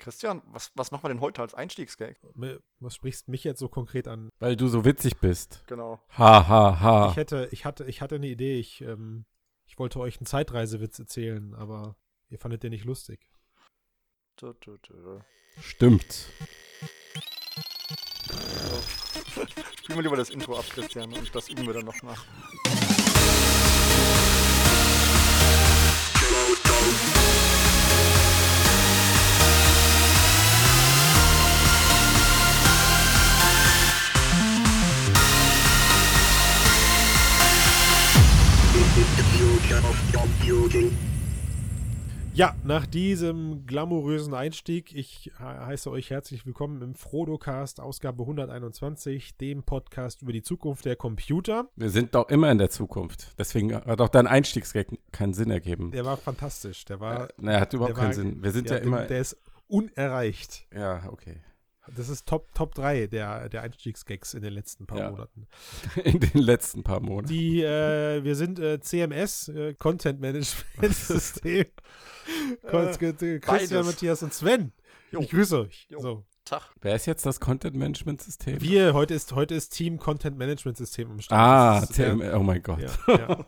Christian, was, was machen wir denn heute als Einstiegsgag? Was sprichst mich jetzt so konkret an? Weil du so witzig bist. Genau. Ha, ha, ha. Ich hätte, ich hatte, ich hatte eine Idee. Ich, ähm, ich wollte euch einen Zeitreisewitz erzählen, aber ihr fandet den nicht lustig. Du, du, du. Stimmt. Spielen wir lieber das Intro ab, Christian, und das üben wir dann noch nach. Ja, nach diesem glamourösen Einstieg, ich he- heiße euch herzlich willkommen im Frodocast, Ausgabe 121, dem Podcast über die Zukunft der Computer. Wir sind doch immer in der Zukunft. Deswegen hat auch dein Einstiegsgag keinen Sinn ergeben. Der war fantastisch. Der war, Äh, naja, hat überhaupt der war- keinen Sinn. Wir sind ja, ja, immer. der ist unerreicht. ja, okay. Das ist Top, Top 3 der, der Einstiegsgags in den letzten paar Ja. Monaten. In den letzten paar Monaten. Die, äh, wir sind äh, CMS, äh, Content Management System. Äh, Christian, beides. Matthias und Sven. Jo. Ich grüße euch. So. Tag. Wer ist jetzt das Content Management System? Wir, heute ist, heute ist Team Content Management System am Start. Ah, Das ist, CM, oh mein Gott. ja,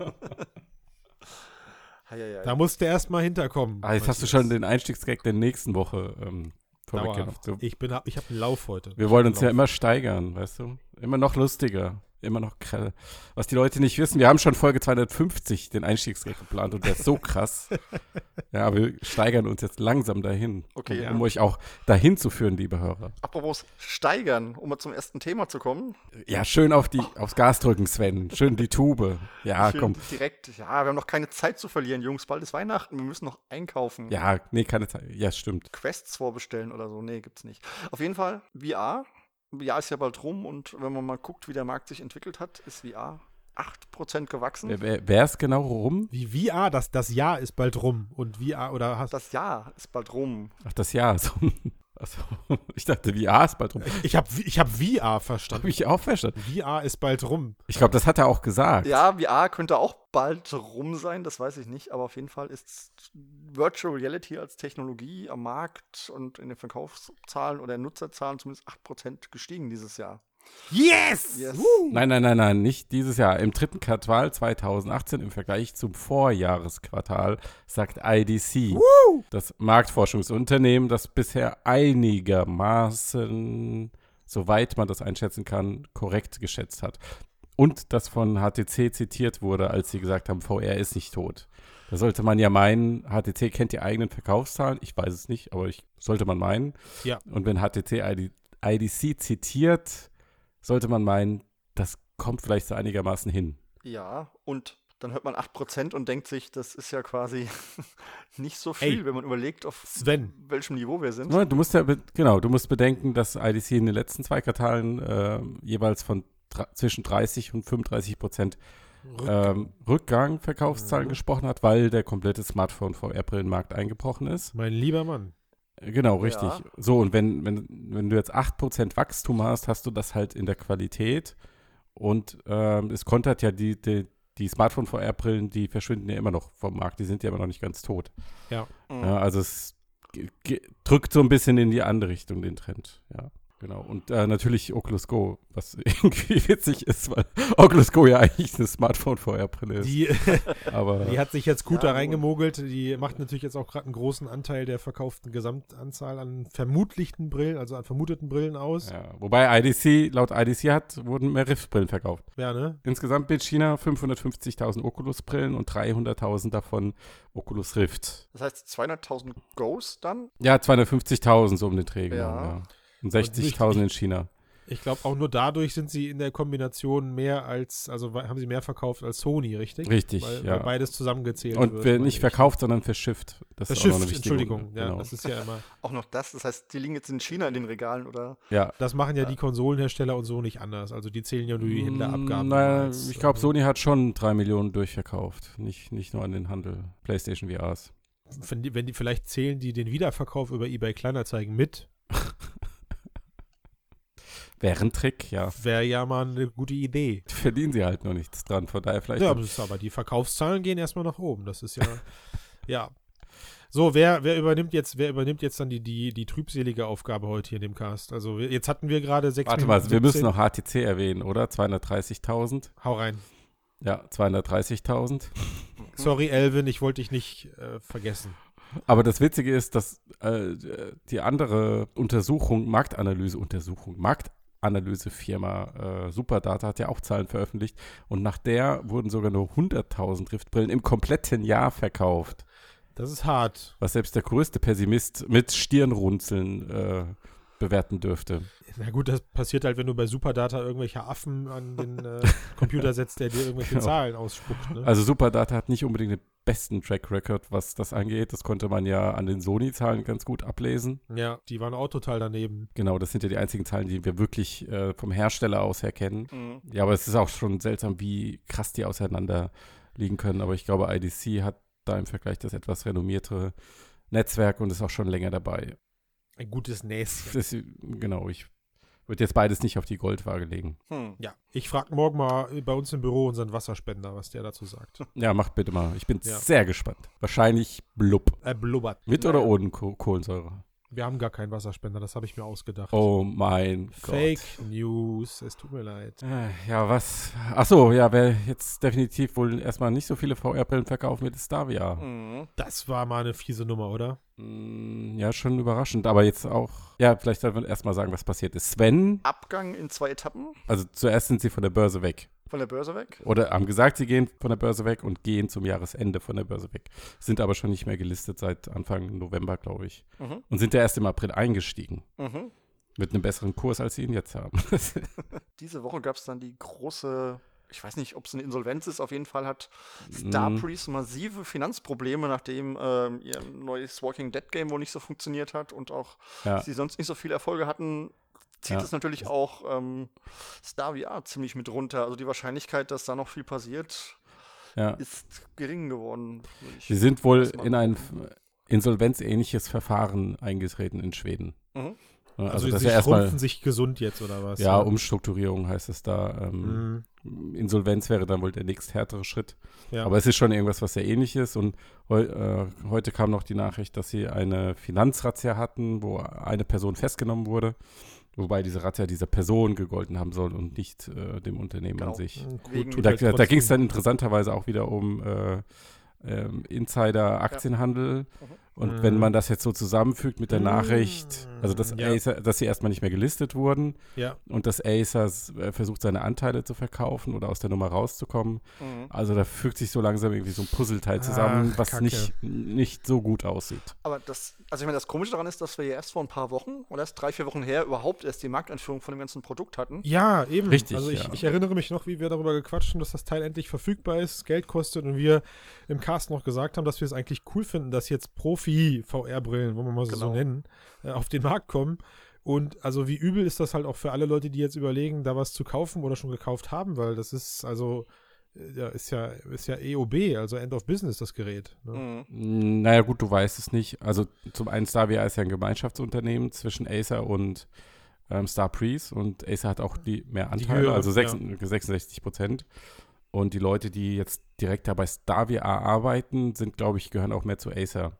ja. Da musst du erst mal hinterkommen. Ah, jetzt hast du schon den Einstiegsgag der nächsten Woche ähm. Dauerhaft. Ich, bin, ich habe einen Lauf heute. wir wollen uns ja immer steigern, weißt du? Immer noch lustiger. Immer noch krass. Was die Leute nicht wissen, wir haben schon Folge 250 den Einstiegsgag geplant und der ist so krass. ja, wir steigern uns jetzt langsam dahin. Okay, um, um ja. euch auch dahin zu führen, liebe Hörer. Apropos steigern, um mal zum ersten Thema zu kommen. Ja, schön auf die, aufs Gas drücken, Sven. Schön die Tube. Ja, Schön komm. Direkt, ja, wir haben noch keine Zeit zu verlieren, Jungs. Bald ist Weihnachten, wir müssen noch einkaufen. Ja, nee, keine Zeit. Ja, stimmt. Quests vorbestellen oder so. Nee, gibt's nicht. Auf jeden Fall, VR. VR ist ja bald rum und wenn man mal guckt, wie der Markt sich entwickelt hat, ist VR 8% gewachsen. Wer, ist genau rum? Wie VR, das, das Jahr ist bald rum. Und VR, oder hast Das Jahr ist bald rum. Ach, das Jahr. So. Achso, ich dachte, VR ist bald rum. Ich habe ich hab VR Habe verstanden. ich auch verstanden. VR ist bald rum. Ich glaube, das hat er auch gesagt. Ja, VR könnte auch bald rum sein, das weiß ich nicht, aber auf jeden Fall ist Virtual Reality als Technologie am Markt und in den Verkaufszahlen oder Nutzerzahlen zumindest 8% gestiegen dieses Jahr. Yes! Yes. Nein, nein, nein, nein, nicht dieses Jahr. Im dritten Quartal 2018 im Vergleich zum Vorjahresquartal sagt IDC, das Marktforschungsunternehmen, das bisher einigermaßen, soweit man das einschätzen kann, korrekt geschätzt hat. Und das von HTC zitiert wurde, als sie gesagt haben, VR ist nicht tot. Da sollte man ja meinen, HTC kennt die eigenen Verkaufszahlen. Ich weiß es nicht, aber ich sollte man meinen. Ja. Und wenn HTC ID, IDC zitiert, sollte man meinen, das kommt vielleicht so einigermaßen hin. Ja, und dann hört man 8% und denkt sich, das ist ja quasi nicht so viel, Ey. wenn man überlegt, auf Sven, welchem Niveau wir sind. Du musst ja, genau, du musst bedenken, dass IDC in den letzten zwei Quartalen äh, jeweils von zwischen 30 und 35 Prozent ähm, Rückgang Verkaufszahlen Mhm. gesprochen hat, weil der komplette Smartphone-VR-Brillenmarkt eingebrochen ist. mein lieber Mann. Genau, Ja. richtig. So, und wenn, wenn, wenn du jetzt 8% Wachstum hast, hast du das halt in der Qualität. Und ähm, es kontert ja die, die, die Smartphone-VR-Brillen, die verschwinden ja immer noch vom Markt, die sind ja immer noch nicht ganz tot. Mhm. Ja, also es drückt so ein bisschen in die andere Richtung den Trend. Ja, genau. Und äh, natürlich Oculus Go, was irgendwie witzig ist, weil Oculus Go ja eigentlich eine Smartphone-VR-Brille ist. Die, aber die hat sich jetzt gut Ja, da reingemogelt. Die macht natürlich jetzt auch gerade einen großen Anteil der verkauften Gesamtanzahl an vermutlichen Brillen, also an vermuteten Brillen aus. Ja, ja, wobei IDC, laut IDC hat, wurden mehr Rift-Brillen verkauft. ne? Insgesamt mit China 550.000 Oculus-Brillen und 300.000 davon Oculus Rift. Das heißt 200.000 Goes dann? Ja, 250.000 so um den Dreh. genau, Ja. Ja. Und 60.000 in China. Ich glaube, auch nur dadurch sind sie in der Kombination mehr als, also haben sie mehr verkauft als Sony, richtig? Richtig, weil, ja. weil beides zusammengezählt Und wird. nicht ich. verkauft, sondern verschifft. Das ist auch Verschifft, noch eine wichtige Entschuldigung. Ja, genau. das ist ja immer. Auch noch das, das heißt, die liegen jetzt in China in den Regalen oder? ja. Das machen ja die Konsolenhersteller und so nicht anders. Also die zählen ja nur die Händlerabgaben. Mm, Naja, als, ich glaube, äh, Sony hat schon drei Millionen durchverkauft. Nicht, nicht nur an den Handel. PlayStation VRs. Wenn die, wenn die vielleicht zählen die den Wiederverkauf über eBay Kleinanzeigen mit, Wäre ein Trick, ja. wäre ja mal eine gute Idee. Verdienen sie halt noch nichts dran. Von daher vielleicht. Ja, aber, aber die Verkaufszahlen gehen erstmal nach oben. Das ist ja, ja. So, wer, wer übernimmt jetzt, wer übernimmt jetzt dann die, die, die trübselige Aufgabe heute hier in dem Cast? Also wir, jetzt hatten wir gerade sechs Warte Minuten mal, wir müssen 17. noch HTC erwähnen, oder? 230.000. Hau rein. Ja, 230.000. Sorry, Elvin, ich wollte dich nicht äh, vergessen. Aber das Witzige ist, dass äh, die andere Untersuchung, Marktanalyse-Untersuchung, Marktanalyse-Firma äh, Superdata hat ja auch Zahlen veröffentlicht und nach der wurden sogar nur 100.000 Riftbrillen im kompletten Jahr verkauft. Das ist hart. Was selbst der größte Pessimist mit Stirnrunzeln äh, bewerten dürfte. Na gut, das passiert halt, wenn du bei Superdata irgendwelche Affen an den äh, Computer setzt, der dir irgendwelche Genau. Zahlen ausspuckt. Ne? Also Superdata hat nicht unbedingt den besten Track Record, was das angeht. Das konnte man ja an den Sony-Zahlen ganz gut ablesen. ja, die waren auch total daneben. Genau, das sind ja die einzigen Zahlen, die wir wirklich äh, vom Hersteller aus her kennen. Mhm. Ja, aber es ist auch schon seltsam, wie krass die auseinander liegen können. Aber ich glaube, IDC hat da im Vergleich das etwas renommiertere Netzwerk und ist auch schon länger dabei. Ein gutes Näschen. Das, genau, ich würde jetzt beides nicht auf die Goldwaage legen. Hm. Ja, ich frage morgen mal bei uns im Büro unseren Wasserspender, was der dazu sagt. Ja, macht bitte mal. Ich bin Ja. sehr gespannt. Wahrscheinlich blub. Er blubbert. Mit oder ohne Koh- Kohlensäure? Wir haben gar keinen Wasserspender, das habe ich mir ausgedacht. Oh mein Fake Gott. News, es tut mir leid. Äh, Ja, was? Achso, ja, wer jetzt definitiv wohl erstmal nicht so viele VR-Brillen verkaufen wird, ist Davia. Mhm. Das war mal eine fiese Nummer, oder? Mm, Ja, schon überraschend, aber jetzt auch. Ja, vielleicht sollten wir erstmal sagen, was passiert ist. Sven, Abgang in zwei Etappen also zuerst sind sie von der Börse weg. Von der Börse weg. Oder haben gesagt, sie gehen von der Börse weg und gehen zum Jahresende von der Börse weg. Sind aber schon nicht mehr gelistet seit Anfang November, glaube ich. Mhm. Und sind ja erst im April eingestiegen. Mhm. Mit einem besseren Kurs, als sie ihn jetzt haben. Diese Woche gab es dann die große, ich weiß nicht, ob es eine Insolvenz ist, auf jeden Fall hat Mhm. Starpriest massive Finanzprobleme, nachdem ähm, ihr neues Walking Dead Game wohl nicht so funktioniert hat und auch ja. sie sonst nicht so viele Erfolge hatten, zieht Ja. es natürlich auch ähm, Star VR ziemlich mit runter. Also die Wahrscheinlichkeit, dass da noch viel passiert, ja. ist gering geworden. ich Sie sind wohl in ein insolvenzähnliches Verfahren eingetreten in Schweden. Mhm. Ja, Also, das ja erstmal. schrumpfen sich gesund jetzt, oder was? Ja, Umstrukturierung heißt es da. Ähm, Mhm. Insolvenz wäre dann wohl der nächst härtere Schritt. ja. Aber es ist schon irgendwas, was sehr ähnlich ist. Und heu, äh, heute kam noch die Nachricht, dass sie eine Finanzrazzia hatten, wo eine Person festgenommen wurde. Wobei diese Razzia dieser Person gegolten haben soll und nicht äh, dem Unternehmen Genau. an sich. Mhm, tut Da, da ging es dann interessanterweise auch wieder um äh, ähm, Insider-Aktienhandel. Und Mhm. wenn man das jetzt so zusammenfügt mit der Mhm. Nachricht, also dass, Ja. Acer, dass sie erstmal nicht mehr gelistet wurden Ja, und dass Acer äh, versucht, seine Anteile zu verkaufen oder aus der Nummer rauszukommen, Mhm. also da fügt sich so langsam irgendwie so ein Puzzleteil zusammen, Ach, was Kacke. nicht, nicht so gut aussieht. Aber das, also ich meine, das Komische daran ist, dass wir ja erst vor ein paar Wochen oder erst drei, vier Wochen her überhaupt erst die Markteinführung von dem ganzen Produkt hatten. ja eben. Richtig, Also ich, ja. ich erinnere mich noch, wie wir darüber gequatscht haben, dass das Teil endlich verfügbar ist, Geld kostet und wir im Cast noch gesagt haben, dass wir es eigentlich cool finden, dass jetzt Profi-VR-Brillen, wollen wir mal so Genau. nennen, äh, auf den Markt kommen. Und also wie übel ist das halt auch für alle Leute, die jetzt überlegen, da was zu kaufen oder schon gekauft haben, weil das ist also äh, ja, ist ja ist ja EOB, also End of Business das Gerät. Ne? Mhm. Naja, gut, du weißt es nicht. Also zum einen Starvia ist ja ein Gemeinschaftsunternehmen zwischen Acer und ähm, Starpriest und Acer hat auch die mehr Die Anteile, höhere, also ja. 66 66 Prozent. Und die Leute, die jetzt direkt da bei Starvia arbeiten, sind, glaube ich, gehören auch mehr zu Acer.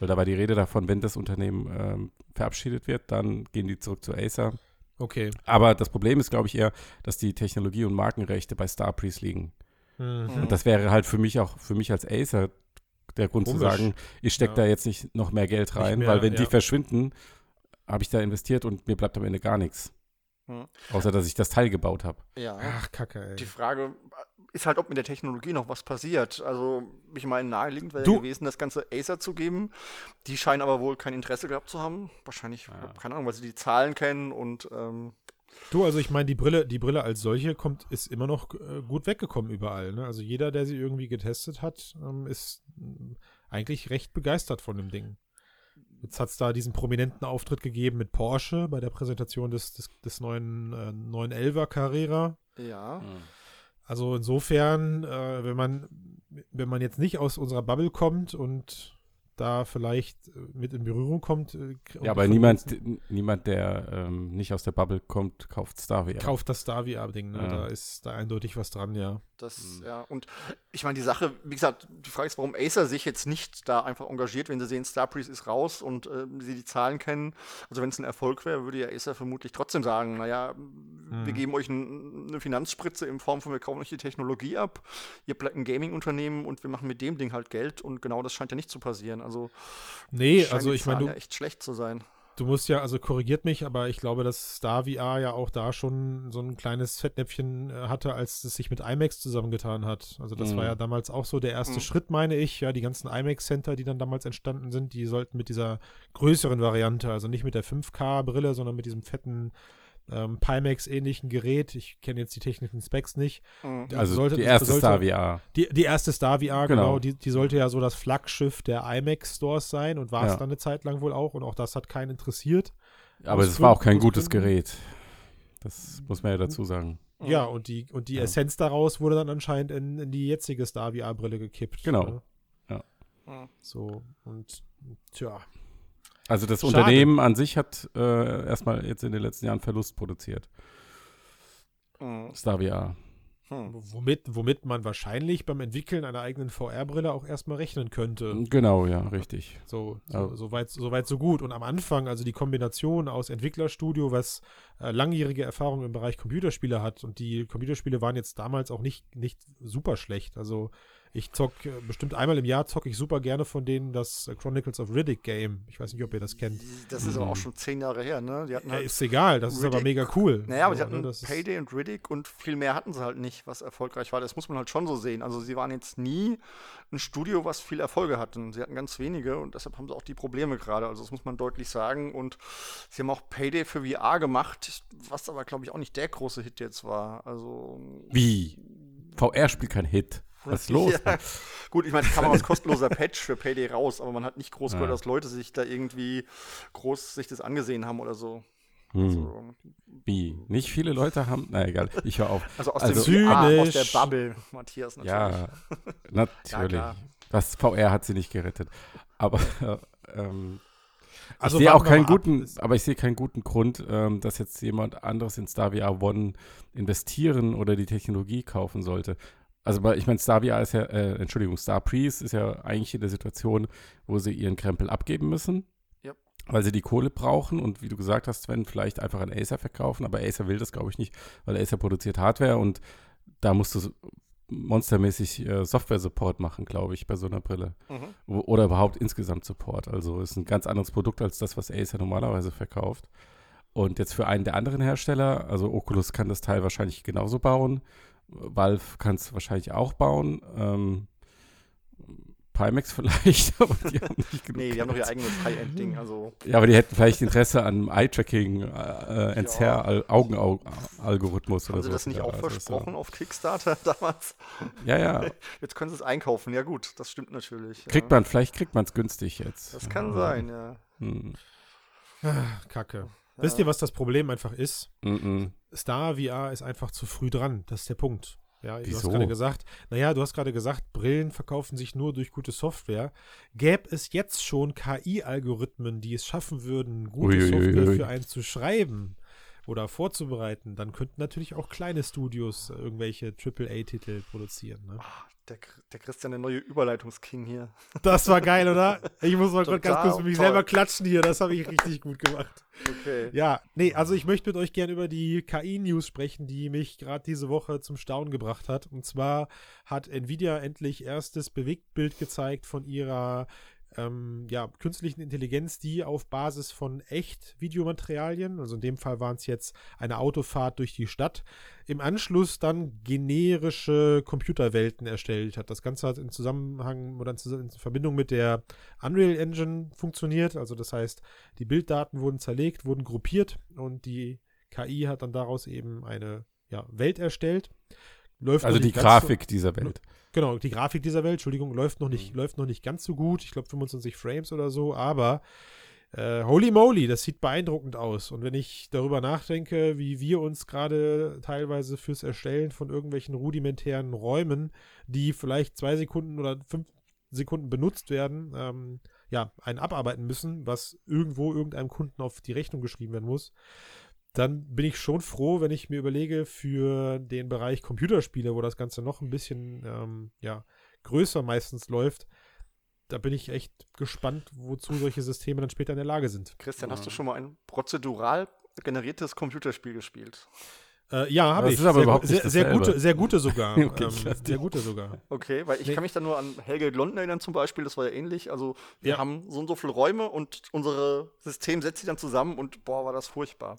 Weil da war die Rede davon, wenn das Unternehmen ähm, verabschiedet wird, dann gehen die zurück zu Acer. Okay. Aber das Problem ist, glaube ich, eher, dass die Technologie- und Markenrechte bei Starpriest liegen. Mhm. Und das wäre halt für mich auch, für mich als Acer der Grund zu Komisch. sagen, ich stecke Ja. da jetzt nicht noch mehr Geld rein, mehr, weil wenn die ja. verschwinden, habe ich da investiert und mir bleibt am Ende gar nichts. Mhm. Außer, dass ich das Teil gebaut habe. Ja. Ach, Kacke, ey. Die Frage ist halt, ob mit der Technologie noch was passiert. Also, ich meine, naheliegend wäre ja gewesen, das ganze Acer zu geben. Die scheinen aber wohl kein Interesse gehabt zu haben. Wahrscheinlich, Ja. keine Ahnung, weil sie die Zahlen kennen und ähm, Du, also ich meine, die Brille, die Brille als solche kommt, ist immer noch äh, gut weggekommen überall. Ne? Also jeder, der sie irgendwie getestet hat, ähm, ist eigentlich recht begeistert von dem Ding. Jetzt hat es da diesen prominenten Auftritt gegeben mit Porsche bei der Präsentation des, des, des neuen äh, 911er Carrera. ja. Also insofern, äh, wenn man wenn man jetzt nicht aus unserer Bubble kommt und da vielleicht äh, mit in Berührung kommt, äh, Ja, aber niemand, niemand der ähm, nicht aus der Bubble kommt, kauft Starvia. kauft das Star VR-Ding. Ne? Ja. Da ist da eindeutig was dran, ja. Das, Mhm. ja, und ich meine, die Sache, wie gesagt, die Frage ist, warum Acer sich jetzt nicht da einfach engagiert, wenn sie sehen, Starbreeze ist raus und äh, sie die Zahlen kennen. Also wenn es ein Erfolg wäre, würde ja Acer vermutlich trotzdem sagen, naja, wir Mhm. geben euch ein, eine Finanzspritze in Form von, wir kaufen euch die Technologie ab, ihr bleibt ein Gaming-Unternehmen und wir machen mit dem Ding halt Geld und genau das scheint ja nicht zu passieren. Also Nee, also ich meine, echt schlecht zu sein. Du musst ja, also korrigiert mich, aber ich glaube, dass Star VR ja auch da schon so ein kleines Fettnäpfchen äh, hatte, als es sich mit IMAX zusammengetan hat. Also das Mhm. war ja damals auch so der erste Mhm. Schritt, meine ich. Ja, die ganzen IMAX-Center, die dann damals entstanden sind, die sollten mit dieser größeren Variante, also nicht mit der 5K-Brille, sondern mit diesem fetten ähm, Pimax-ähnlichen Gerät. Ich kenne jetzt die technischen Specs nicht. Mhm. Die Also sollte- die erste sollte- Star VR. Die, die erste Star VR, genau, Genau. die, die sollte ja so das Flaggschiff der IMAX-Stores sein und war es Ja. dann eine Zeit lang wohl auch und auch das hat keinen interessiert. Aber es war auch kein gutes Gerät. Das muss man ja dazu sagen. Ja, und die, und die Ja. Essenz daraus wurde dann anscheinend in, in die jetzige Star VR-Brille gekippt. Genau. Ne? Mhm. So, und tja. Also das Schade. Unternehmen an sich hat äh, erstmal jetzt in den letzten Jahren Verlust produziert. Mhm. Star VR. Hm. Womit, womit man wahrscheinlich beim Entwickeln einer eigenen VR-Brille auch erstmal rechnen könnte. Genau, ja, richtig. So, so, so, weit, so weit, so gut. Und am Anfang, also die Kombination aus Entwicklerstudio, was äh, langjährige Erfahrung im Bereich Computerspiele hat, und die Computerspiele waren jetzt damals auch nicht, nicht super schlecht. Also ich zock äh, bestimmt einmal im Jahr zocke ich super gerne von denen das äh, Chronicles of Riddick Game. Ich weiß nicht, ob ihr das kennt. Das ist aber auch Mhm. schon zehn Jahre her, ne? Die hatten Ja, halt ist egal, das ist aber Riddick. mega cool. Naja, aber So, sie ne, hatten ist- Payday und Riddick und viel mehr hatten sie halt nicht, was erfolgreich war. Das muss man halt schon so sehen. Also sie waren jetzt nie ein Studio, was viel Erfolge hatten. Sie hatten ganz wenige und deshalb haben sie auch die Probleme gerade. Also das muss man deutlich sagen. Und sie haben auch Payday für VR gemacht, was aber, glaube ich, auch nicht der große Hit jetzt war. Also Wie? VR spielt kein Hit. Was ist los? Ja. Gut, ich meine, es kam auch als kostenloser Patch für Payday raus, aber man hat nicht groß gehört, Ja. dass Leute sich da irgendwie groß sich das angesehen haben oder so. Hm. Also, Wie? Nicht viele Leute haben. Na egal, ich höre auf. also aus Also dem VR, aus der. Bubble, Matthias natürlich. Ja, natürlich. klar. das VR hat sie nicht gerettet. Aber ähm, Also ich sehe auch keinen ab. guten, aber ich sehe keinen guten Grund, ähm, dass jetzt jemand anderes in Star VR One investieren oder die Technologie kaufen sollte. Also ich meine, Star VR ist ja, äh, Entschuldigung, Star Priest ist ja eigentlich in der Situation, wo sie ihren Krempel abgeben müssen, Yep. weil sie die Kohle brauchen und wie du gesagt hast, Sven, vielleicht einfach an Acer verkaufen, aber Acer will das glaube ich nicht, weil Acer produziert Hardware und da musst du monstermäßig äh, Software-Support machen, glaube ich, bei so einer Brille. Mhm. Oder überhaupt insgesamt Support. Also ist ein ganz anderes Produkt als das, was Acer normalerweise verkauft. Und jetzt für einen der anderen Hersteller, also Oculus kann das Teil wahrscheinlich genauso bauen. Valve kann es wahrscheinlich auch bauen. Ähm, Pimax vielleicht, aber die haben nicht genug Nee, die haben doch ihr eigenes High-End-Ding. Also, Ja, aber die hätten vielleicht Interesse an einem Eye-Tracking, äh, Entzerr-Augen-Algorithmus oder haben sie so. das nicht Ja, auch also ist so- versprochen auf Kickstarter damals? Ja, ja. Jetzt können sie es einkaufen. Ja, gut, das stimmt natürlich. Kriegt ja. man, vielleicht kriegt man es günstig jetzt. Das kann Ja. sein, ja. Hm. Ah, Kacke. Wisst ihr, was das Problem einfach ist? Mhm. Star VR ist einfach zu früh dran. Das ist der Punkt. Ja, du hast Wieso? gerade gesagt, naja, du hast gerade gesagt, Brillen verkaufen sich nur durch gute Software. Gäbe es jetzt schon KI-Algorithmen, die es schaffen würden, gute Uiuiui. Software für einen zu schreiben oder vorzubereiten, dann könnten natürlich auch kleine Studios irgendwelche AAA-Titel produzieren. Ne? Ah, Der, der Christian, der neue Überleitungsking hier. Das war geil, oder? Ich muss mal kurz ganz kurz für mich toll. selber klatschen hier. Das habe ich richtig gut gemacht. Okay. Ja, nee, also ich möchte mit euch gerne über die KI-News sprechen, die mich gerade diese Woche zum Staunen gebracht hat. Und zwar hat Nvidia endlich erstes Bewegtbild gezeigt von ihrer ähm, ja, künstlichen Intelligenz, die auf Basis von echt Videomaterialien, also in dem Fall waren es jetzt eine Autofahrt durch die Stadt, im Anschluss dann generische Computerwelten erstellt hat. Das Ganze hat in Zusammenhang oder in Verbindung mit der Unreal Engine funktioniert. Also das heißt, die Bilddaten wurden zerlegt, wurden gruppiert und die KI hat dann daraus eben eine ja, Welt erstellt. Läuft Also die ganz so- Grafik dieser Welt. Genau, die Grafik dieser Welt, Entschuldigung, läuft noch nicht, Mhm. läuft noch nicht ganz so gut. Ich glaube 25 Frames oder so, aber äh, holy moly, das sieht beeindruckend aus. Und wenn ich darüber nachdenke, wie wir uns gerade teilweise fürs Erstellen von irgendwelchen rudimentären Räumen, die vielleicht zwei Sekunden oder fünf Sekunden benutzt werden, ähm, ja, einen abarbeiten müssen, was irgendwo irgendeinem Kunden auf die Rechnung geschrieben werden muss, dann bin ich schon froh, wenn ich mir überlege, für den Bereich Computerspiele, wo das Ganze noch ein bisschen ähm, ja, größer meistens läuft, da bin ich echt gespannt, wozu solche Systeme dann später in der Lage sind. Christian, hast du schon mal ein prozedural generiertes Computerspiel gespielt? Äh, ja, habe Das ich. ist aber sehr, überhaupt sehr, sehr, gute, sehr gute sogar. Okay, ähm, sehr gute sogar. Okay, weil ich Nee. kann mich da nur an Helge London erinnern zum Beispiel, das war ja ähnlich. Also wir Ja. haben so und so viele Räume und unser System setzt sich dann zusammen und boah, war das furchtbar.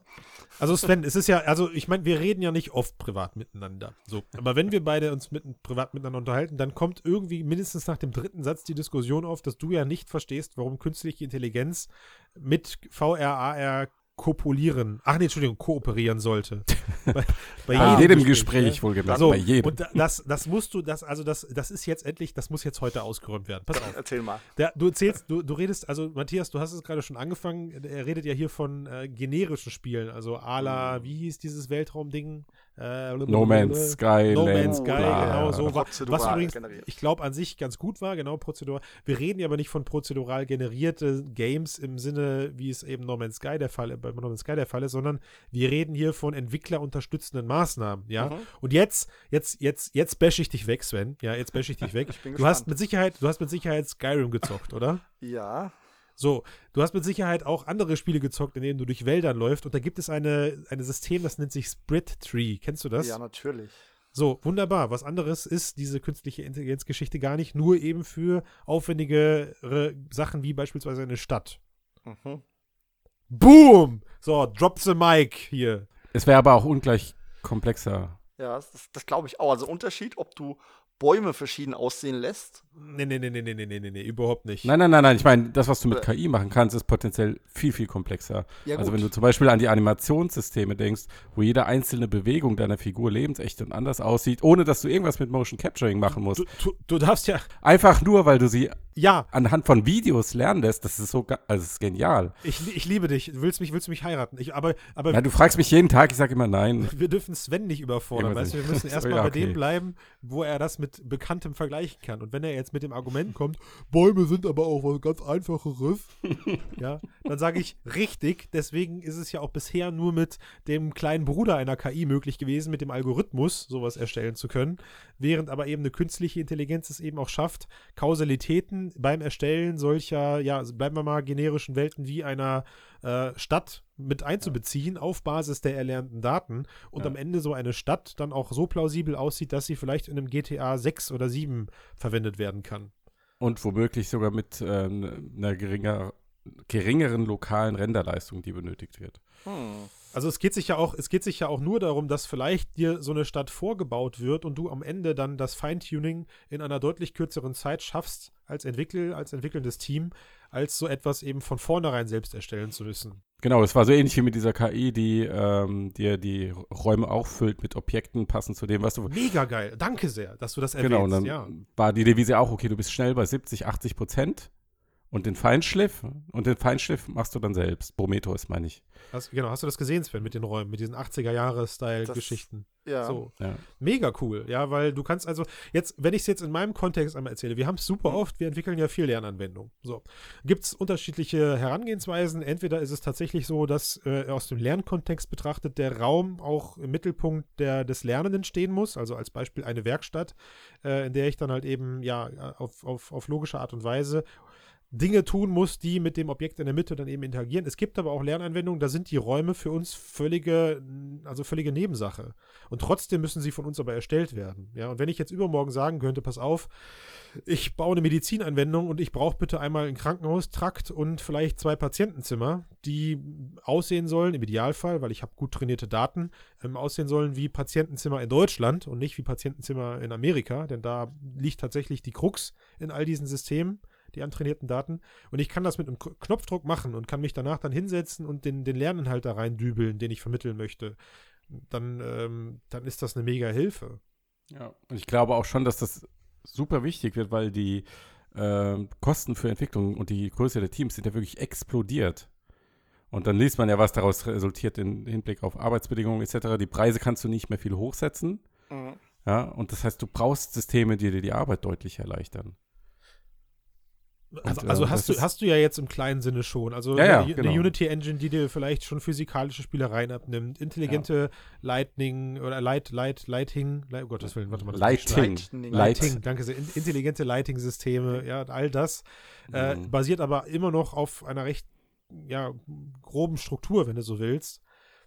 Also Sven, es ist ja, also ich meine, wir reden ja nicht oft privat miteinander. So, aber wenn wir beide uns mit, privat miteinander unterhalten, dann kommt irgendwie mindestens nach dem dritten Satz die Diskussion auf, dass du ja nicht verstehst, warum künstliche Intelligenz mit VRAR kopulieren, ach nee, Entschuldigung, kooperieren sollte. Bei, bei Bei jedem jedem Gespräch, ja. wohlgemerkt, So, bei jedem. und da- das, das musst du, das, also das, das ist jetzt endlich, das muss jetzt heute ausgeräumt werden. Pass auf. Erzähl mal. Der, du erzählst, du, du redest, also Matthias, du hast es gerade schon angefangen, er redet ja hier von äh, generischen Spielen, also a la, wie hieß dieses Weltraumding? Äh, No Man's Sky, No Land, Man's Sky, bla. genau so. wa- Was Prozedural übrigens, generiert. ich glaube, an sich ganz gut war, genau, prozedural. Wir reden ja aber nicht von prozedural generierte Games im Sinne, wie es eben No Man's Sky der Fall, bei No Man's Sky der Fall ist, sondern wir reden hier von entwicklerunterstützenden Maßnahmen, ja. Mhm. Und jetzt, jetzt, jetzt, jetzt bash ich dich weg, Sven. Ja, jetzt bash ich dich weg. Ich bin du hast gespannt. mit Sicherheit, du hast mit Sicherheit Skyrim gezockt, oder? Ja, So, du hast mit Sicherheit auch andere Spiele gezockt, in denen du durch Wäldern läufst und da gibt es eine, ein System, das nennt sich Split Tree. Kennst du das? ja, natürlich. So, wunderbar. Was anderes ist diese künstliche Intelligenzgeschichte gar nicht, nur eben für aufwendigere Sachen wie beispielsweise eine Stadt. Mhm. Boom! So, drop the mic hier. Es wäre aber auch ungleich komplexer. Ja, das, das glaube ich auch. Also Unterschied, ob du Bäume verschieden aussehen lässt. Nee, nee, nee, nee, nee, nee, nee, nee, überhaupt nicht. Nein, nein, nein, nein. Ich meine, das, was du mit Äh. KI machen kannst, ist potenziell viel, viel komplexer. Ja, also wenn du zum Beispiel an die Animationssysteme denkst, wo jede einzelne Bewegung deiner Figur lebensecht und anders aussieht, ohne dass du irgendwas mit Motion Capturing machen musst. Du, du, du darfst ja, Einfach nur, weil du sie ja, anhand von Videos lernen lässt, das ist so, also das ist genial. ich, ich liebe dich. Willst mich, willst du mich heiraten? Ich, aber, aber Ja, du fragst mich jeden Tag, ich sage immer nein. wir dürfen Sven nicht überfordern, weißt du, wir müssen erstmal ja, bei okay. dem bleiben, wo er das mit Bekanntem vergleichen kann. Und wenn er jetzt mit dem Argument kommt, Bäume sind aber auch was ganz Einfacheres, ja, dann sage ich richtig, deswegen ist es ja auch bisher nur mit dem kleinen Bruder einer KI möglich gewesen, mit dem Algorithmus sowas erstellen zu können, während aber eben eine künstliche Intelligenz es eben auch schafft, Kausalitäten beim Erstellen solcher, ja, also bleiben wir mal generischen Welten wie einer äh, Stadt mit einzubeziehen auf Basis der erlernten Daten und Ja. am Ende so eine Stadt dann auch so plausibel aussieht, dass sie vielleicht in einem GTA 6 oder 7 verwendet werden kann. Und womöglich sogar mit ähm, einer geringer, geringeren lokalen Renderleistung, die benötigt wird. Hm. Also es geht sich ja auch, es geht sich ja auch nur darum, dass vielleicht dir so eine Stadt vorgebaut wird und du am Ende dann das Feintuning in einer deutlich kürzeren Zeit schaffst, als Entwickler, als entwickelndes Team, als so etwas eben von vornherein selbst erstellen zu müssen. Genau, es war so ähnlich wie mit dieser KI, die ähm, dir die Räume auffüllt mit Objekten passend zu dem, was du. Mega geil. Danke sehr, dass du das erwähnst. Genau, und dann ja. war die Devise auch, okay, du bist schnell bei 70, 80 Prozent und den Feinschliff und den Feinschliff machst du dann selbst. Prometheus meine ich. Hast, genau, hast du das gesehen, Sven, mit den Räumen, mit diesen 80er-Jahre-Style-Geschichten? Ja. So. Ja. Mega cool, ja, weil du kannst also, jetzt, wenn ich es jetzt in meinem Kontext einmal erzähle, wir haben es super oft, wir entwickeln ja viel Lernanwendungen. So. Gibt es unterschiedliche Herangehensweisen? Entweder ist es tatsächlich so, dass äh, aus dem Lernkontext betrachtet der Raum auch im Mittelpunkt der, des Lernenden stehen muss, also als Beispiel eine Werkstatt, äh, in der ich dann halt eben, ja, auf, auf, auf logische Art und Weise Dinge tun muss, die mit dem Objekt in der Mitte dann eben interagieren. Es gibt aber auch Lernanwendungen, da sind die Räume für uns völlige, also völlige Nebensache. Und trotzdem müssen sie von uns aber erstellt werden. Ja, und wenn ich jetzt übermorgen sagen könnte, pass auf, ich baue eine Medizinanwendung und ich brauche bitte einmal einen Krankenhaustrakt und vielleicht zwei Patientenzimmer, die aussehen sollen, im Idealfall, weil ich habe gut trainierte Daten, ähm, aussehen sollen wie Patientenzimmer in Deutschland und nicht wie Patientenzimmer in Amerika, denn da liegt tatsächlich die Krux in all diesen Systemen die antrainierten Daten. Und ich kann das mit einem Knopfdruck machen und kann mich danach dann hinsetzen und den, den Lerninhalt da reindübeln, den ich vermitteln möchte. Dann, ähm, dann ist das eine mega Hilfe. Ja. Und ich glaube auch schon, dass das super wichtig wird, weil die ähm, Kosten für Entwicklung und die Größe der Teams sind ja wirklich explodiert. Und dann liest man ja, was daraus resultiert im Hinblick auf Arbeitsbedingungen etc. Die Preise kannst du nicht mehr viel hochsetzen. Mhm. Ja, und das heißt, du brauchst Systeme, die dir die Arbeit deutlich erleichtern. Also, Und, also äh, hast, das du, hast du ja jetzt im kleinen Sinne schon. Also Ja, ja, eine, genau. eine Unity-Engine, die dir vielleicht schon physikalische Spielereien abnimmt. Intelligente Lightning oder Light, Light, Lighting, Light, oh Gottes Willen, warte mal. Lighting. Lightning. Light. Lighting, danke sehr. In, intelligente Lighting-Systeme, ja, all das. Äh, Mhm. basiert aber immer noch auf einer recht ja, groben Struktur, wenn du so willst.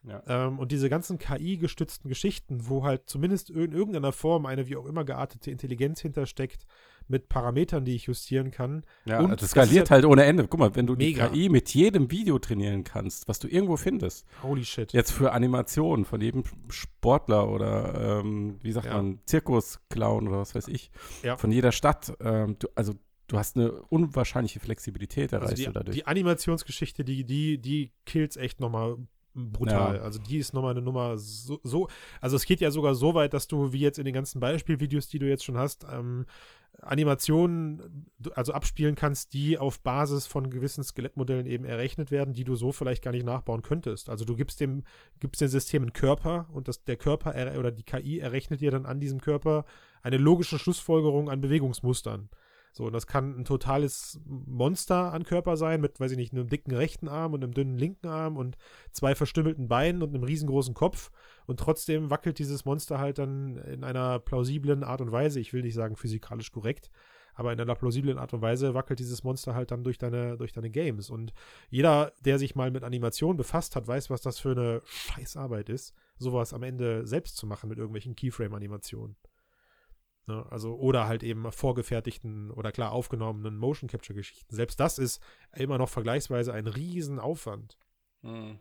Ja. Ähm, und diese ganzen KI-gestützten Geschichten, wo halt zumindest in irgendeiner Form eine wie auch immer geartete Intelligenz hintersteckt, mit Parametern, die ich justieren kann. Ja, Und das das skaliert ja- halt ohne Ende. Guck mal, wenn du Mega. die KI mit jedem Video trainieren kannst, was du irgendwo findest, Holy shit. jetzt für Animationen von jedem Sportler oder ähm, wie sagt Ja. man, Zirkusclown oder was weiß ich, Ja. von jeder Stadt, ähm, du, also du hast eine unwahrscheinliche Flexibilität erreichst Also die, dadurch. die Animationsgeschichte, die, die, die kills echt nochmal brutal. Ja. Also die ist nochmal eine Nummer so, so, also es geht ja sogar so weit, dass du, wie jetzt in den ganzen Beispielvideos, die du jetzt schon hast, ähm, Animationen, also abspielen kannst, die auf Basis von gewissen Skelettmodellen eben errechnet werden, die du so vielleicht gar nicht nachbauen könntest. Also du gibst dem, gibst dem System einen Körper und das, der Körper er, oder die KI errechnet dir dann an diesem Körper eine logische Schlussfolgerung an Bewegungsmustern. So, und das kann ein totales Monster an Körper sein, mit, weiß ich nicht, einem dicken rechten Arm und einem dünnen linken Arm und zwei verstümmelten Beinen und einem riesengroßen Kopf. Und trotzdem wackelt dieses Monster halt dann in einer plausiblen Art und Weise, ich will nicht sagen physikalisch korrekt, aber in einer plausiblen Art und Weise wackelt dieses Monster halt dann durch deine, durch deine Games. Und jeder, der sich mal mit Animation befasst hat, weiß, was das für eine Scheißarbeit ist, sowas am Ende selbst zu machen mit irgendwelchen Keyframe-Animationen. Ne, also, oder halt eben vorgefertigten oder klar aufgenommenen Motion Capture Geschichten. Selbst das ist immer noch vergleichsweise ein Riesenaufwand. Mhm.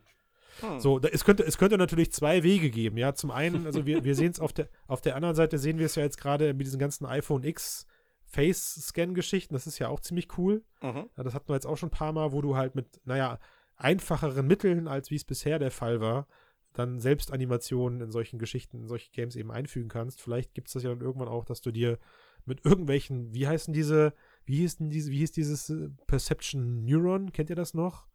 Hm. So, da, es, könnte, es könnte natürlich zwei Wege geben. Ja, zum einen, also wir, wir sehen es auf der, auf der anderen Seite, sehen wir es ja jetzt gerade mit diesen ganzen iPhone X Face-Scan-Geschichten. Das ist ja auch ziemlich cool. Mhm. Ja, das hatten wir jetzt auch schon ein paar Mal, wo du halt mit, naja, einfacheren Mitteln, als wie es bisher der Fall war, dann selbst Animationen in solchen Geschichten, in solche Games eben einfügen kannst. Vielleicht gibt es das ja dann irgendwann auch, dass du dir mit irgendwelchen, wie heißen diese, wie hieß denn diese, wie hieß dieses äh, Perception Neuron, kennt ihr das noch?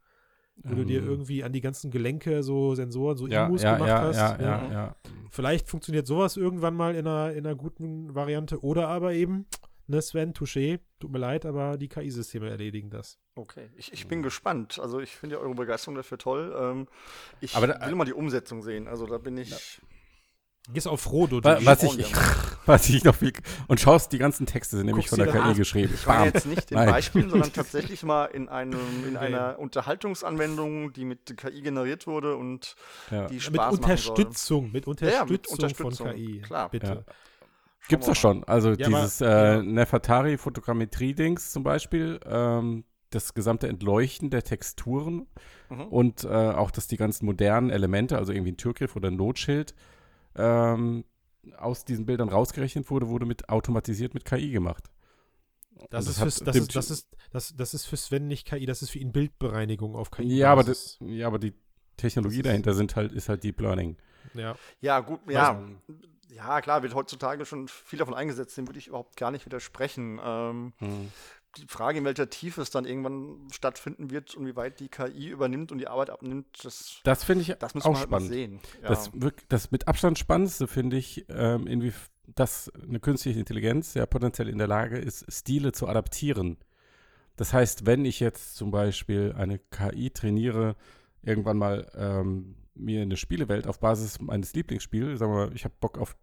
Wo du dir Ähm, irgendwie an die ganzen Gelenke so Sensoren, so ja, Imus ja, gemacht ja, hast. ja, ja, Ja. ja. Vielleicht funktioniert sowas irgendwann mal in einer, in einer guten Variante oder aber eben, ne Sven, Touché, tut mir leid, aber die KI-Systeme erledigen das. Okay, ich, ich bin gespannt. Also ich finde ja eure Begeisterung dafür toll. Ähm, ich Aber da- will mal die Umsetzung sehen. Also da bin ich. Gehst auf Frodo. Du was ich, mal. was ich noch viel, und schaust, die ganzen Texte sind nämlich Guckst von der KI geschrieben. Ich war jetzt nicht in Nein. Beispielen, sondern tatsächlich mal in einem in Game. einer Unterhaltungsanwendung, die mit KI generiert wurde und Ja. die mit Spaß machen soll. Unterstützung, mit Unterstützung, Ja, mit Unterstützung, von KI. klar. Bitte. Ja. Gibt's wir doch schon. Also Ja, aber- dieses ja. äh, Nefertari Fotogrammetrie-Dings zum Beispiel, ähm, das gesamte Entleuchten der Texturen Mhm. und äh, auch, dass die ganzen modernen Elemente, also irgendwie ein Türgriff oder ein Notschild, ähm, aus diesen Bildern rausgerechnet wurde, wurde mit automatisiert mit KI gemacht. Das, Und ist fürs, das, ist, das, ist, das, das ist für Sven nicht KI, das ist für ihn Bildbereinigung auf KI. Ja, aber das, ja, aber die Technologie Das ist- dahinter sind halt, ist halt Deep Learning. ja. Ja, gut, ja. Also, Ja, klar, wird heutzutage schon viel davon eingesetzt, dem würde ich überhaupt gar nicht widersprechen. Ähm, hm. die Frage, in welcher Tiefe es dann irgendwann stattfinden wird und wie weit die KI übernimmt und die Arbeit abnimmt, das, Das finde ich das auch halt spannend. sehen. Ja. Das, das mit Abstand Spannendste finde ich, ähm, inwie dass eine künstliche Intelligenz ja potenziell in der Lage ist, Stile zu adaptieren. Das heißt, wenn ich jetzt zum Beispiel eine KI trainiere, irgendwann mal ähm, mir eine Spielewelt auf Basis meines Lieblingsspiels, sagen wir mal, ich habe Bock auf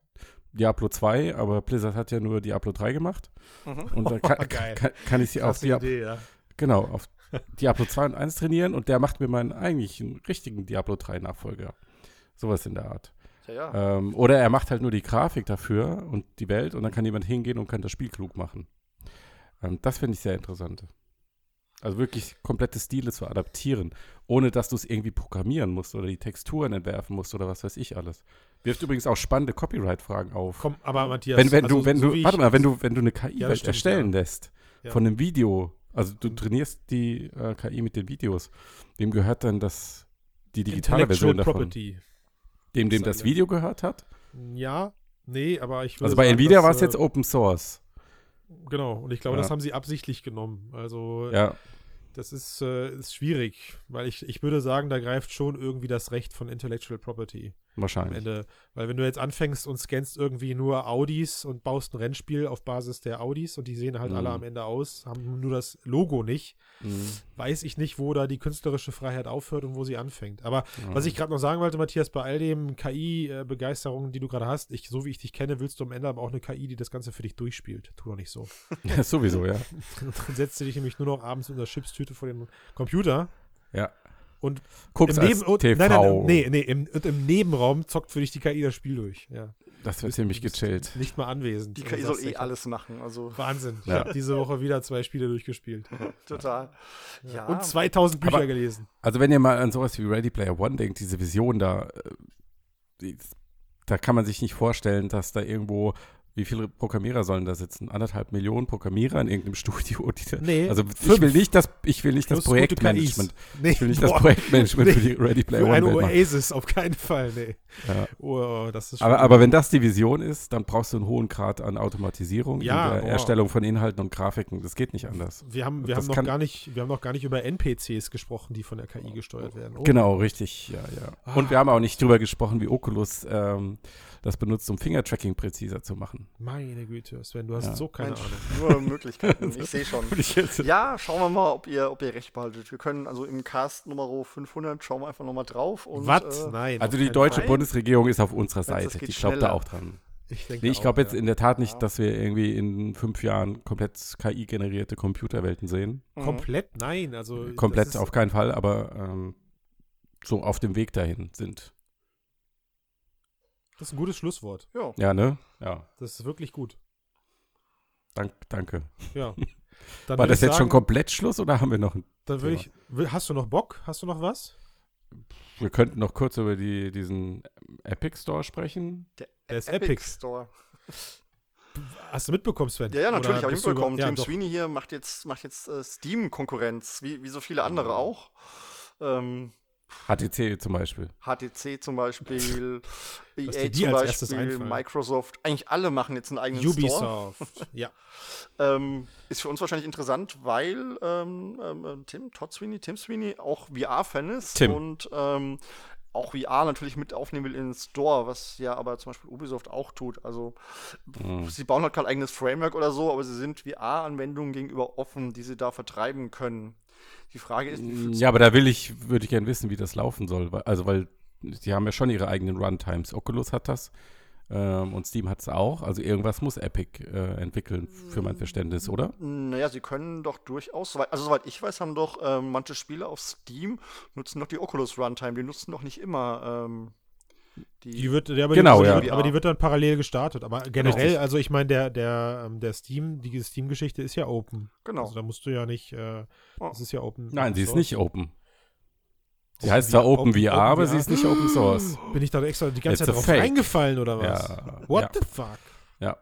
Diablo 2, aber Blizzard hat ja nur Diablo 3 gemacht. Mhm. Und dann kann, Geil. kann, kann ich sie auf, Krasse Diab Idee, ja. genau, auf Diablo 2 und 1 trainieren und der macht mir meinen eigentlichen richtigen Diablo 3 Nachfolger. Sowas in der Art. Ja, ja. Ähm, oder er macht halt nur die Grafik dafür und die Welt und dann kann jemand hingehen und kann das Spiel klug machen. Ähm, das finde ich sehr interessant. Also wirklich komplette Stile zu adaptieren, ohne dass du es irgendwie programmieren musst oder die Texturen entwerfen musst oder was weiß ich alles. Wirft übrigens auch spannende Copyright-Fragen auf. Komm, aber Matthias, wenn, wenn also, du, wenn so du, warte mal, wenn du, wenn du eine KI Ja, stimmt, erstellen ja. lässt Ja. von einem Video, also du trainierst die äh, KI mit den Videos, wem gehört dann das, die digitale Version davon? Property. Dem, dem das Video gehört hat? Ja, nee, aber ich würde Also bei sagen, Nvidia war es äh, jetzt Open Source. Genau, und ich glaube, das haben sie absichtlich genommen. Also Ja. Das ist, äh, ist schwierig, weil ich, ich würde sagen, da greift schon irgendwie das Recht von Intellectual Property Wahrscheinlich. Ende. Weil wenn du jetzt anfängst und scannst irgendwie nur Audis und baust ein Rennspiel auf Basis der Audis und die sehen halt alle Mhm. am Ende aus, haben nur das Logo nicht, Mhm. weiß ich nicht, wo da die künstlerische Freiheit aufhört und wo sie anfängt. Aber was Ja. ich gerade noch sagen wollte, Matthias, bei all dem KI-Begeisterung, die du gerade hast, ich, so wie ich dich kenne, willst du am Ende aber auch eine KI, die das Ganze für dich durchspielt. Tu doch nicht so. Ja, sowieso, ja. Dann setzt du dich nämlich nur noch abends mit einer Chipstüte vor den Computer. Ja. Und Guckst Im als Neben- TV. Nein, nein, nee, nee, im, und im Nebenraum zockt für dich die KI das Spiel durch. Ja. Das wird ziemlich gechillt. Nicht mal anwesend. Die KI soll eh alles machen. Also Wahnsinn. Ich Ja. habe diese Woche wieder zwei Spiele durchgespielt. total. Ja. Und 2000 Bücher Aber- gelesen. Also wenn ihr mal an sowas wie Ready Player One denkt, diese Vision da, äh, die, da kann man sich nicht vorstellen, dass da irgendwo, wie viele Programmierer sollen da sitzen? Anderthalb Millionen Programmierer in irgendeinem Studio. Die Nee, also ich will nicht das, ich will nicht das Projektmanagement. Nee, Ich will nicht das boah, Projektmanagement für Nee. die Ready Player Für One eine Welt machen. Oasis, auf keinen Fall, nee. Ja. Oh, das schon Aber, aber wenn das die Vision ist, dann brauchst du einen hohen Grad an Automatisierung Ja, in der boah. Erstellung von Inhalten und Grafiken. Das geht nicht anders. wir haben, wir das haben noch gar nicht, wir haben noch gar nicht über NPCs gesprochen, die von der KI gesteuert werden. Oh. Genau, richtig. Ja, ja. Ah. Und wir haben auch nicht drüber gesprochen, wie Oculus ähm, das benutzt, um Fingertracking präziser zu machen. Meine Güte, Sven, du hast Ja. so keine Mensch, Ahnung. Nur Möglichkeiten. Ich sehe schon. ja. Ja, schauen wir mal, ob ihr, ob ihr recht behaltet. Wir können also im Cast Nummer 500 schauen wir einfach nochmal drauf. Und, Was? Äh, Nein. Also die deutsche Fall. Bundesregierung ist auf unserer Seite. Die glaubt da auch dran. Ich, Nee, ich glaube jetzt ja. in der Tat nicht, Ja. dass wir irgendwie in fünf Jahren komplett KI-generierte Computerwelten sehen. mhm. Komplett nein. Also Komplett auf keinen Fall, aber ähm, so auf dem Weg dahin sind. Das ist ein gutes Schlusswort. Ja. Ja, ne? Ja. Das ist wirklich gut. Dank, danke. Ja. Dann War das jetzt schon sagen, komplett Schluss oder haben wir noch ein Dann würde Thema? ich. will- Hast du noch Bock? Hast du noch was? Wir könnten noch kurz über die, diesen Epic Store sprechen. Der ist Epic Epic. Store. Hast du mitbekommen, Sven? Ja, ja, natürlich, habe ich mitbekommen. Ja, Tim. Sweeney hier macht jetzt, macht jetzt äh, Steam-Konkurrenz, wie, wie so viele andere auch. Ähm, HTC zum Beispiel. HTC zum Beispiel, EA die zum als erstes Beispiel? Microsoft. Eigentlich alle machen jetzt einen eigenen Store. Ubisoft. ja. Ähm, ist für uns wahrscheinlich interessant, weil ähm, ähm, Tim, Todd Sweeney, Tim Sweeney auch VR-Fan ist Tim. und ähm, auch VR natürlich mit aufnehmen will in den Store, was ja aber zum Beispiel Ubisoft auch tut. Also Mhm. sie bauen halt kein eigenes Framework oder so, aber sie sind VR-Anwendungen gegenüber offen, die sie da vertreiben können. Die Frage ist, Ja, aber da will ich, würde ich gerne wissen, wie das laufen soll. Also, weil die haben ja schon ihre eigenen Runtimes. Oculus hat das ähm, und Steam hat es auch. Also irgendwas muss Epic äh, entwickeln, für mein Verständnis, oder? Naja, sie können doch durchaus, also soweit ich weiß, haben doch ähm, manche Spiele auf Steam nutzen doch die Oculus Runtime. Die nutzen doch nicht immer ähm, die. Die wird, ja, aber Genau, die, ja. aber die wird dann parallel gestartet. Aber generell, Richtig. also ich meine, der, der, ähm, der Steam, die Steam-Geschichte ist ja open. genau. Also da musst du ja nicht, äh, das ist ja open. Nein, sie ist nicht open. Sie heißt zwar VR, Open, aber sie ist nicht Open Source. Bin ich da extra die ganze It's Zeit drauf fake. reingefallen oder was? Ja, What ja. the fuck? Ja.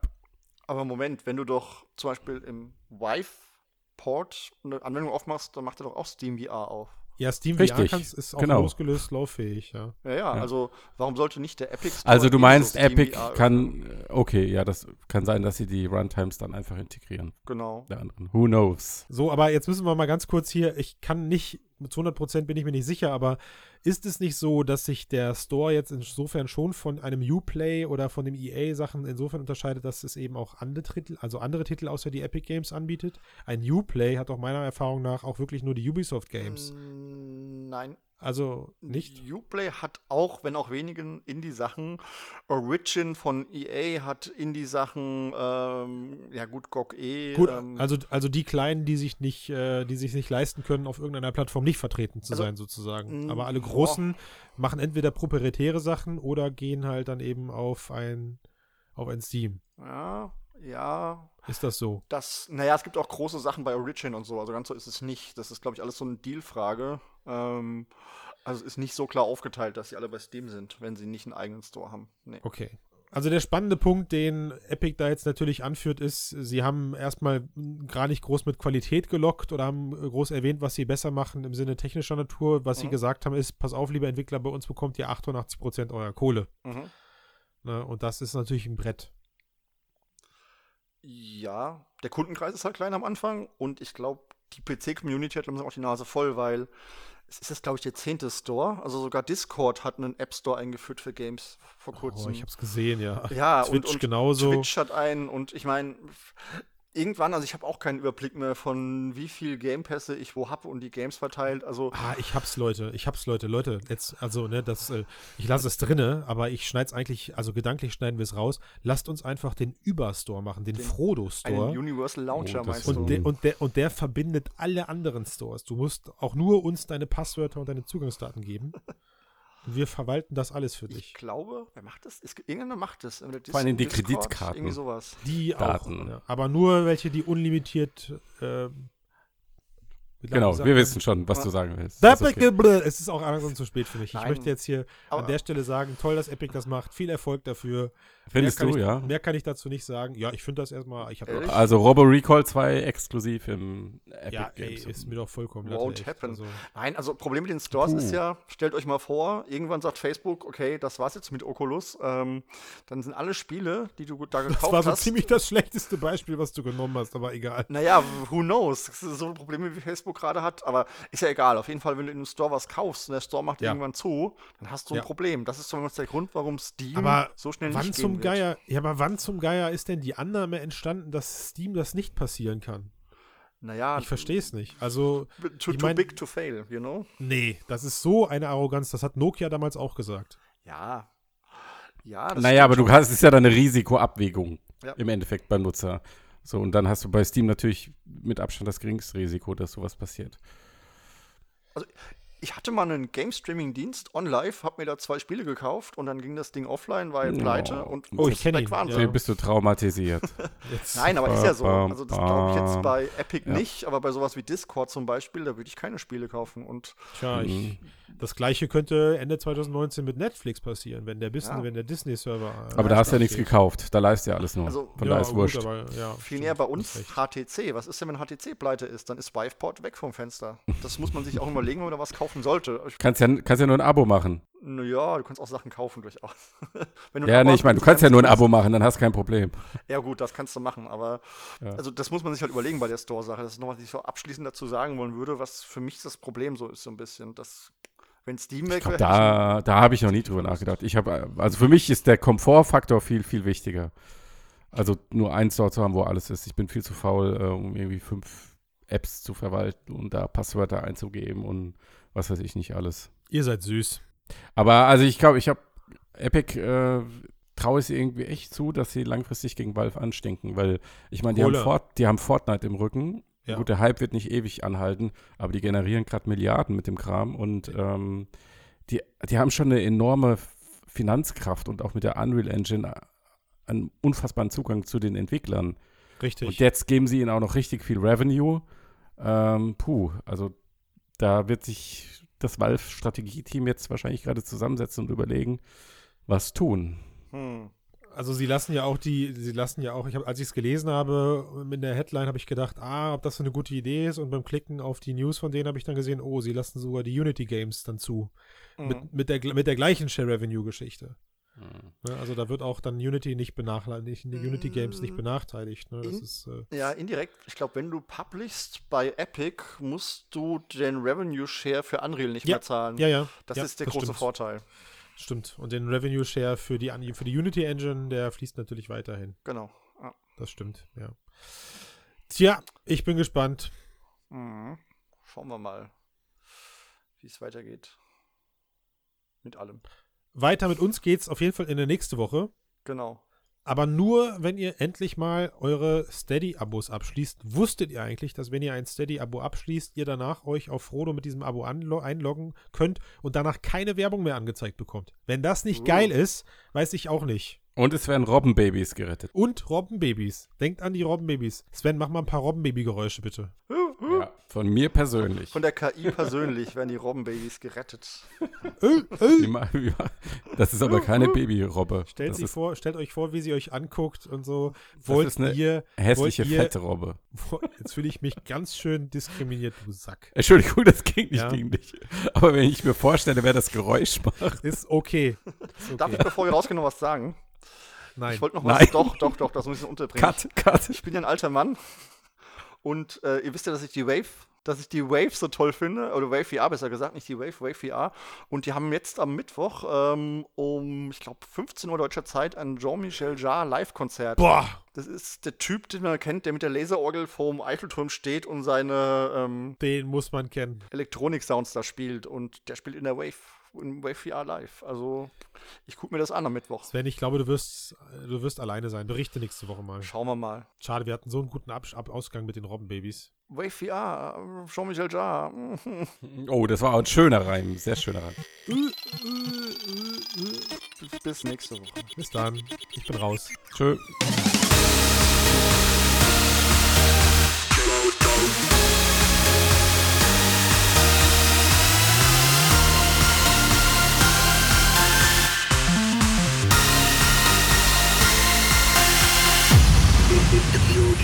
Aber Moment, wenn du doch zum Beispiel im Vive-Port eine Anwendung aufmachst, dann macht er doch auch Steam VR auf. Ja, Steam Richtig, VR kannst, ist auch genau. losgelöst lauffähig, ja. Ja, ja, Ja. also warum sollte nicht der Epic Store Also du meinst, Epic VR kann, äh, okay, ja, das kann sein, dass sie die Runtimes dann einfach integrieren. Genau. Der anderen. Who knows? So, aber jetzt müssen wir mal ganz kurz hier, ich kann nicht, zu 100% bin ich mir nicht sicher, aber ist es nicht so, dass sich der Store jetzt insofern schon von einem Uplay oder von dem EA-Sachen insofern unterscheidet, dass es eben auch andere Titel, also andere Titel außer die Epic Games anbietet? Ein Uplay hat auch meiner Erfahrung nach auch wirklich nur die Ubisoft Games. Mm, Nein, Also nicht? Uplay hat auch, wenn auch wenigen Indie-Sachen. Origin von EA hat Indie-Sachen, ähm, ja gut, GOG E. Gut, ähm, also, also die Kleinen, die sich nicht, äh, die sich nicht leisten können, auf irgendeiner Plattform nicht vertreten zu Also, sein, sozusagen. mh, Aber alle boah. Großen machen entweder proprietäre Sachen oder gehen halt dann eben auf ein, auf ein Steam. ja, ja, Ist das so? das, naja, es gibt auch große Sachen bei Origin und so, also ganz so ist es nicht. Das ist, glaube ich, alles so eine Deal-Frage. Ähm, also es ist nicht so klar aufgeteilt, dass sie alle bei Steam sind, wenn sie nicht einen eigenen Store haben. Nee. Okay. Also der spannende Punkt, den Epic da jetzt natürlich anführt, ist, sie haben erstmal gar nicht groß mit Qualität gelockt oder haben groß erwähnt, was sie besser machen im Sinne technischer Natur. Was sie Mhm. gesagt haben, ist, pass auf, lieber Entwickler, bei uns bekommt ihr 88% eurer Kohle. Mhm. Ne? Und das ist natürlich ein Brett. Ja, der Kundenkreis ist halt klein am Anfang und ich glaube, die PC-Community hat langsam auch die Nase voll, weil es ist jetzt, glaube ich, der zehnte Store. Also sogar Discord hat einen App Store eingeführt für Games vor kurzem. Oh, ich hab's gesehen, ja. ja, Twitch und, und genauso. Twitch hat einen und ich meine, irgendwann, also ich habe auch keinen Überblick mehr von wie viel Gamepässe ich wo habe und die Games verteilt. Also Ah, ich hab's, Leute. Ich hab's, Leute. Leute, jetzt, also, ne, das, äh, ich lasse es drinne, aber ich schneid's eigentlich, also gedanklich schneiden wir es raus. Lasst uns einfach den Überstore machen, den, Den- Frodo Store. Universal Launcher Oh, meinst du? Und der, und, der, und der verbindet alle anderen Stores. Du musst auch nur uns deine Passwörter und deine Zugangsdaten geben. Wir verwalten das alles für ich dich. glaube, wer macht das? Ist, irgendeiner macht das. Vor allem die Discord, Kreditkarten. Irgendwie sowas. Die Daten. auch. Ja. Aber nur welche, die unlimitiert. ähm, lange Genau, wir wissen schon, was du sagen willst. Da Das ist okay. Es ist auch langsam zu spät für mich. Ich Nein. möchte jetzt hier Aber- an der Stelle sagen, toll, dass Epic das macht. Viel Erfolg dafür. Findest du, ich, ja? Mehr kann ich dazu nicht sagen. Ja, ich finde das erstmal. Ich Ehrlich? Also Robo Recall 2 exklusiv im Epic ja, ey, Games. ist mir doch vollkommen Won't echt. happen. Also, Nein, also Problem mit den Stores Puh. ist ja, stellt euch mal vor, irgendwann sagt Facebook, okay, das war's jetzt mit Oculus. Ähm, dann sind alle Spiele, die du da gekauft das war so hast. ziemlich das schlechteste Beispiel, was du genommen hast, aber egal. Naja, who knows? So ein Problem, wie Facebook gerade hat, aber ist ja egal. Auf jeden Fall, wenn du in einem Store was kaufst und der Store macht Ja. irgendwann zu, dann hast du ein Ja. Problem. Das ist zumindest der Grund, warum Steam Aber so schnell Wann nicht zum gehen wird. Geier, ja, aber wann zum Geier ist denn die Annahme entstanden, dass Steam das nicht passieren kann? Naja, Ich verstehe es nicht. Also, too, ich too mein- big to fail, you know? nee, das ist so eine Arroganz, das hat Nokia damals auch gesagt. Ja. Ja, das Naja, aber du hast, es ist ja dann eine Risikoabwägung Ja. im Endeffekt beim Nutzer. So, und dann hast du bei Steam natürlich mit Abstand das geringste Risiko, dass sowas passiert. Ich hatte mal einen Game-Streaming-Dienst OnLive, hab mir da zwei Spiele gekauft und dann ging das Ding offline, weil pleite und Oh, ich kenn weg ihn, waren ja. bist du traumatisiert. Nein, aber ist ja so. Also das glaube ich jetzt bei Epic Ja. nicht, aber bei sowas wie Discord zum Beispiel, da würde ich keine Spiele kaufen. Und Tja, ich, Mhm. das gleiche könnte Ende 2019 mit Netflix passieren, wenn der, Ja. wenn der Disney-Server. äh, Aber da hast du ja nichts gekauft. Da leist ja alles nur. Also- Von ja, da ist gut, wurscht. aber, ja, viel näher bei uns. HTC. Was ist denn, wenn HTC pleite ist? Dann ist Viveport weg vom Fenster. Das muss man sich auch überlegen, wenn man da was kaufen sollte. Ich, Kannst ja, kannst ja nur ein Abo machen. naja, du kannst auch Sachen kaufen durchaus. ein Ja, nee, ich meine, du kannst ja nur ein Abo machen, dann hast du kein Problem. Ja, gut, das kannst du machen, aber Ja. also das muss man sich halt überlegen bei der Store-Sache. Das ist noch, was ich so abschließend dazu sagen wollen würde, was für mich das Problem so ist, so ein bisschen. Dass, wenn Steam weg wäre, da da habe ich noch nie drüber nachgedacht. Ich habe, also für mich ist der Komfortfaktor viel, viel wichtiger. Also nur eins dort zu haben, wo alles ist. Ich bin viel zu faul, äh, um irgendwie fünf Apps zu verwalten und da Passwörter einzugeben und was weiß ich nicht alles. Ihr seid süß. Aber also ich glaube, ich habe Epic äh, traue ich sie irgendwie echt zu, dass sie langfristig gegen Valve anstinken, weil ich meine, die, haben. Fort, die haben Fortnite im Rücken. Ja. Gut, der Hype wird nicht ewig anhalten, aber die generieren gerade Milliarden mit dem Kram und ähm, die, die haben schon eine enorme Finanzkraft und auch mit der Unreal Engine einen unfassbaren Zugang zu den Entwicklern. Richtig. Und jetzt geben sie ihnen auch noch richtig viel Revenue. Ähm, puh, also da wird sich das Valve-Strategieteam jetzt wahrscheinlich gerade zusammensetzen und überlegen, was tun. Hm. Also sie lassen ja auch die, sie lassen ja auch, ich hab, als ich es gelesen habe, in der Headline habe ich gedacht, ah, ob das so eine gute Idee ist und beim Klicken auf die News von denen habe ich dann gesehen, oh, sie lassen sogar die Unity Games dann zu. Mhm. Mit, mit, der, mit der gleichen Share-Revenue-Geschichte. Ne? Also da wird auch dann Unity nicht benachteiligt, die Unity Games nicht benacheitigt. Ne? Das In- ist, äh, Ja, indirekt. Ich glaube, wenn du publishst bei Epic, musst du den Revenue Share für Unreal nicht Ja. mehr zahlen. ja, ja. Das ja, ist der große stimmt. Vorteil. Stimmt. Und den Revenue-Share für die, für die Unity Engine, der fließt natürlich weiterhin. Genau. Ja. Das stimmt, ja. Tja, ich bin gespannt. Mhm. Schauen wir mal, wie es weitergeht. Mit allem. Weiter mit uns geht's auf jeden Fall in der nächste Woche. Genau. Aber nur, wenn ihr endlich mal eure Steady-Abos abschließt. Wusstet ihr eigentlich, dass wenn ihr ein Steady-Abo abschließt, ihr danach euch auf Frodo mit diesem Abo einloggen könnt und danach keine Werbung mehr angezeigt bekommt? Wenn das nicht Uh. geil ist, weiß ich auch nicht. Und es werden Robbenbabys gerettet. Und Robbenbabys. Denkt an die Robbenbabys. Sven, mach mal ein paar Robbenbaby-Geräusche bitte. Ja, von mir persönlich. Von der KI persönlich werden die Robbenbabys gerettet. Wie ma- Das ist aber keine Babyrobbe. Stellt, Das sie ist vor, stellt euch vor, wie sie euch anguckt und so. Das Wollt ist eine ihr, hässliche, ihr- fette Robbe. jetzt fühle ich mich ganz schön diskriminiert, du Sack. Entschuldigung, das ging nicht Ja. gegen dich. Aber wenn ich mir vorstelle, wer das Geräusch macht. Ist okay. Ist Darf ich, okay. bevor wir rausgehen, noch was sagen? Nein. Ich wollte noch Nein. was. Doch, doch, doch, das muss ich unterbringen. Cut, cut. Ich bin ja ein alter Mann Und äh, ihr wisst ja, dass ich die Wave dass ich die Wave so toll finde, oder Wave VR besser gesagt, nicht die Wave, Wave VR. Und die haben jetzt am Mittwoch ähm, um, ich glaube, 15 Uhr deutscher Zeit ein Jean-Michel Jarre Live-Konzert. Boah! Das ist der Typ, den man kennt, der mit der Laserorgel vorm Eiffelturm steht und seine ähm, Den muss man kennen. Elektronik-Sounds da spielt. Und der spielt in der Wave, in Wave VR live. Also, ich gucke mir das an am Mittwoch. Sven, ich glaube, du wirst, du wirst alleine sein. Berichte nächste Woche mal. Schauen wir mal. Schade, wir hatten so einen guten Abs Ab Ausgang mit den Robbenbabys. Wave VR, Jean-Michel Jarre. Oh, das war auch ein schöner Reim. Sehr schöner Reim. Bis nächste Woche. Bis dann. Ich bin raus. Tschö.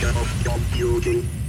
yourself, John